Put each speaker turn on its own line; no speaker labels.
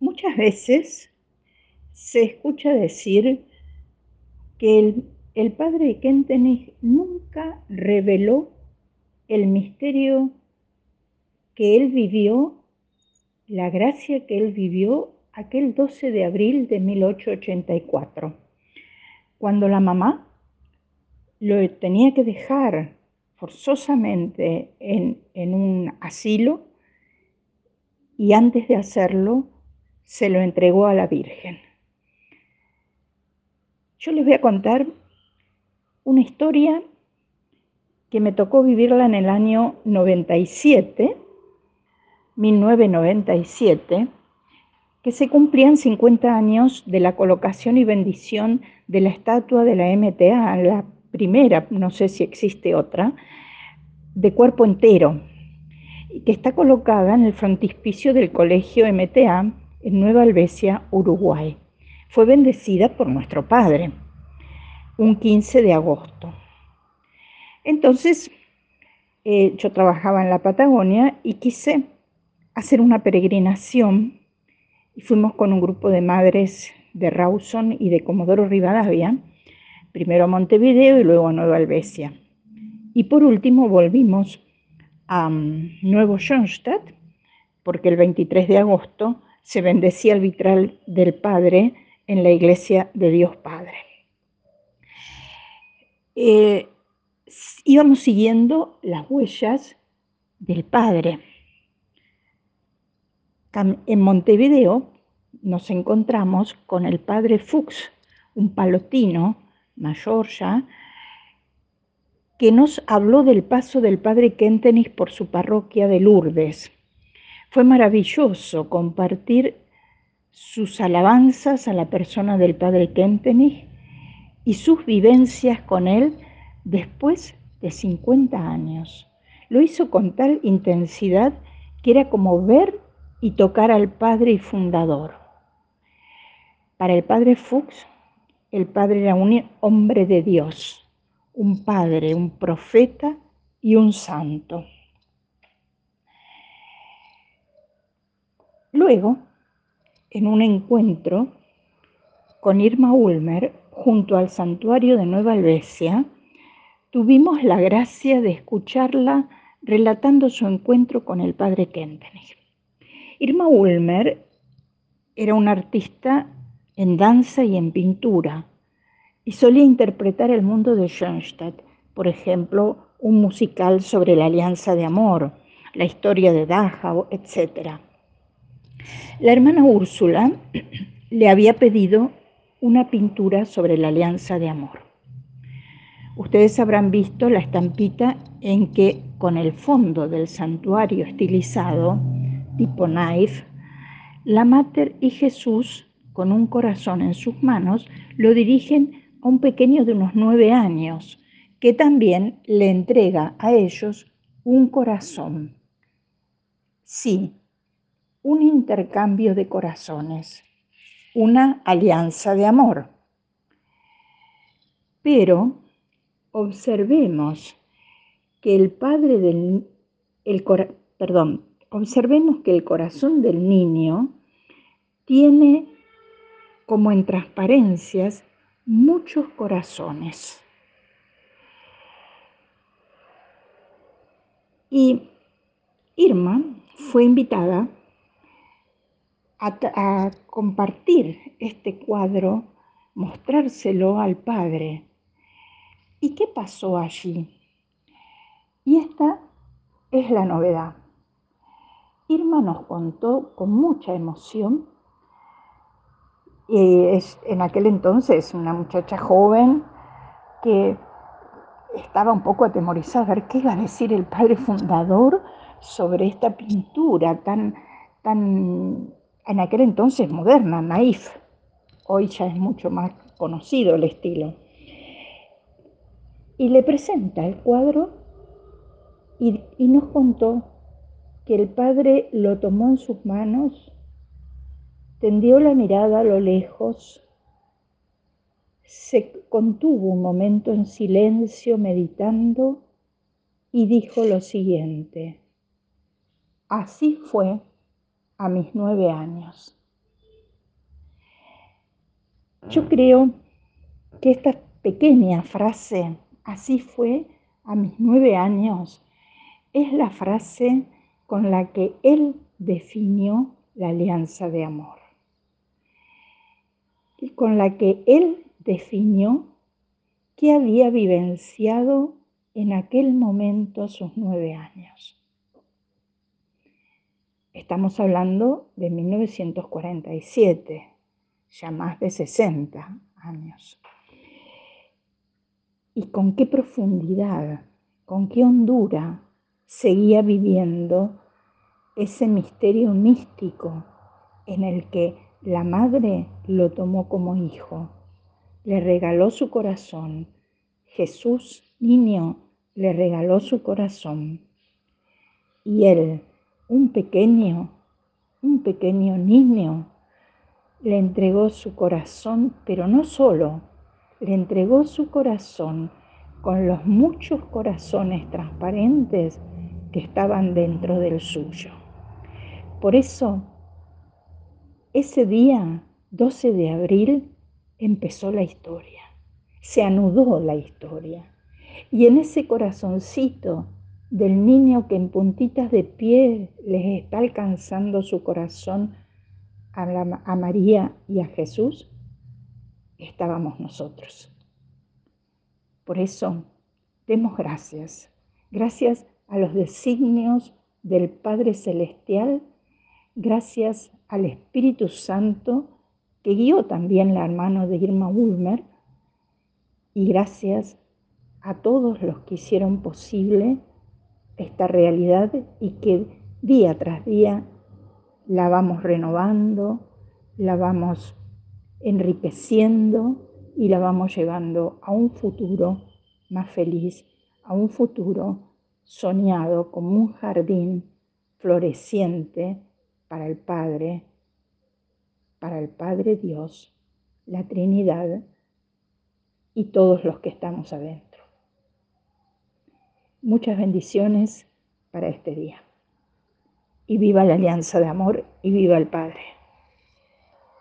Muchas veces se escucha decir que el, el padre Kentenich nunca reveló el misterio que él vivió, la gracia que él vivió aquel 12 de abril de 1884, cuando la mamá lo tenía que dejar forzosamente en, en un asilo y antes de hacerlo se lo entregó a la Virgen. Yo les voy a contar una historia que me tocó vivirla en el año 97, 1997, que se cumplían 50 años de la colocación y bendición de la estatua de la MTA, la primera, no sé si existe otra, de cuerpo entero, que está colocada en el frontispicio del Colegio MTA en Nueva Albesia, Uruguay. Fue bendecida por nuestro Padre un 15 de agosto. Entonces, eh, yo trabajaba en la Patagonia y quise hacer una peregrinación y fuimos con un grupo de madres de Rawson y de Comodoro Rivadavia, primero a Montevideo y luego a Nueva Albesia. Y por último volvimos a um, Nuevo Schoenstatt, porque el 23 de agosto se bendecía el vitral del Padre en la iglesia de Dios Padre. Eh, íbamos siguiendo las huellas del Padre. En Montevideo nos encontramos con el Padre Fuchs, un palotino mayor ya, que nos habló del paso del Padre Kentenich por su parroquia de Lourdes. Fue maravilloso compartir sus alabanzas a la persona del Padre Kentenich y sus vivencias con él después de 50 años. Lo hizo con tal intensidad que era como ver y tocar al Padre y Fundador. Para el Padre Fuchs, el Padre era un hombre de Dios, un Padre, un profeta y un santo. Luego, en un encuentro con Irma Ulmer junto al santuario de Nueva Albesia, tuvimos la gracia de escucharla relatando su encuentro con el padre Kentenich. Irma Ulmer era una artista en danza y en pintura y solía interpretar el mundo de Schoenstatt, por ejemplo, un musical sobre la alianza de amor, la historia de Dachau, etc. La hermana Úrsula le había pedido una pintura sobre la alianza de amor. Ustedes habrán visto la estampita en que con el fondo del santuario estilizado, tipo knife, la Mater y Jesús, con un corazón en sus manos, lo dirigen a un pequeño de unos nueve años, que también le entrega a ellos un corazón. Sí, un intercambio de corazones, una alianza de amor. Pero observemos que el padre del el, perdón, observemos que el corazón del niño tiene como en transparencias muchos corazones. Y Irma fue invitada a, compartir este cuadro, mostrárselo al padre. ¿Y qué pasó allí? Y esta es la novedad. Irma nos contó con mucha emoción, y es en aquel entonces una muchacha joven que estaba un poco atemorizada a ver qué iba a decir el padre fundador sobre esta pintura tan, tan en aquel entonces moderna, naif. Hoy ya es mucho más conocido el estilo. Y le presenta el cuadro y, y nos contó que el padre lo tomó en sus manos, tendió la mirada a lo lejos, se contuvo un momento en silencio meditando y dijo lo siguiente, así fue a mis nueve años. Yo creo que esta pequeña frase, así fue a mis nueve años, es la frase con la que él definió la alianza de amor y con la que él definió que había vivenciado en aquel momento sus nueve años. Estamos hablando de 1947, ya más de 60 años. Y con qué profundidad, con qué hondura seguía viviendo ese misterio místico en el que la madre lo tomó como hijo, le regaló su corazón. Jesús, niño, le regaló su corazón. Y él, un pequeño, un pequeño niño, le entregó su corazón, pero no solo, le entregó su corazón con los muchos corazones transparentes que estaban dentro del suyo. Por eso, ese día, 12 de abril, empezó la historia, se anudó la historia. Y en ese corazoncito del niño que en puntitas de pie les está alcanzando su corazón a, María y a Jesús, estábamos nosotros. Por eso, demos gracias. Gracias a los designios del Padre Celestial, gracias al Espíritu Santo que guió también la mano de Irma Ulmer, y gracias a todos los que hicieron posible esta realidad y que día tras día la vamos renovando, la vamos enriqueciendo y la vamos llevando a un futuro más feliz, a un futuro soñado como un jardín floreciente para el Padre, para el Padre Dios, la Trinidad y todos los que estamos adentro. Muchas bendiciones para este día. Y viva la alianza de amor y viva el Padre.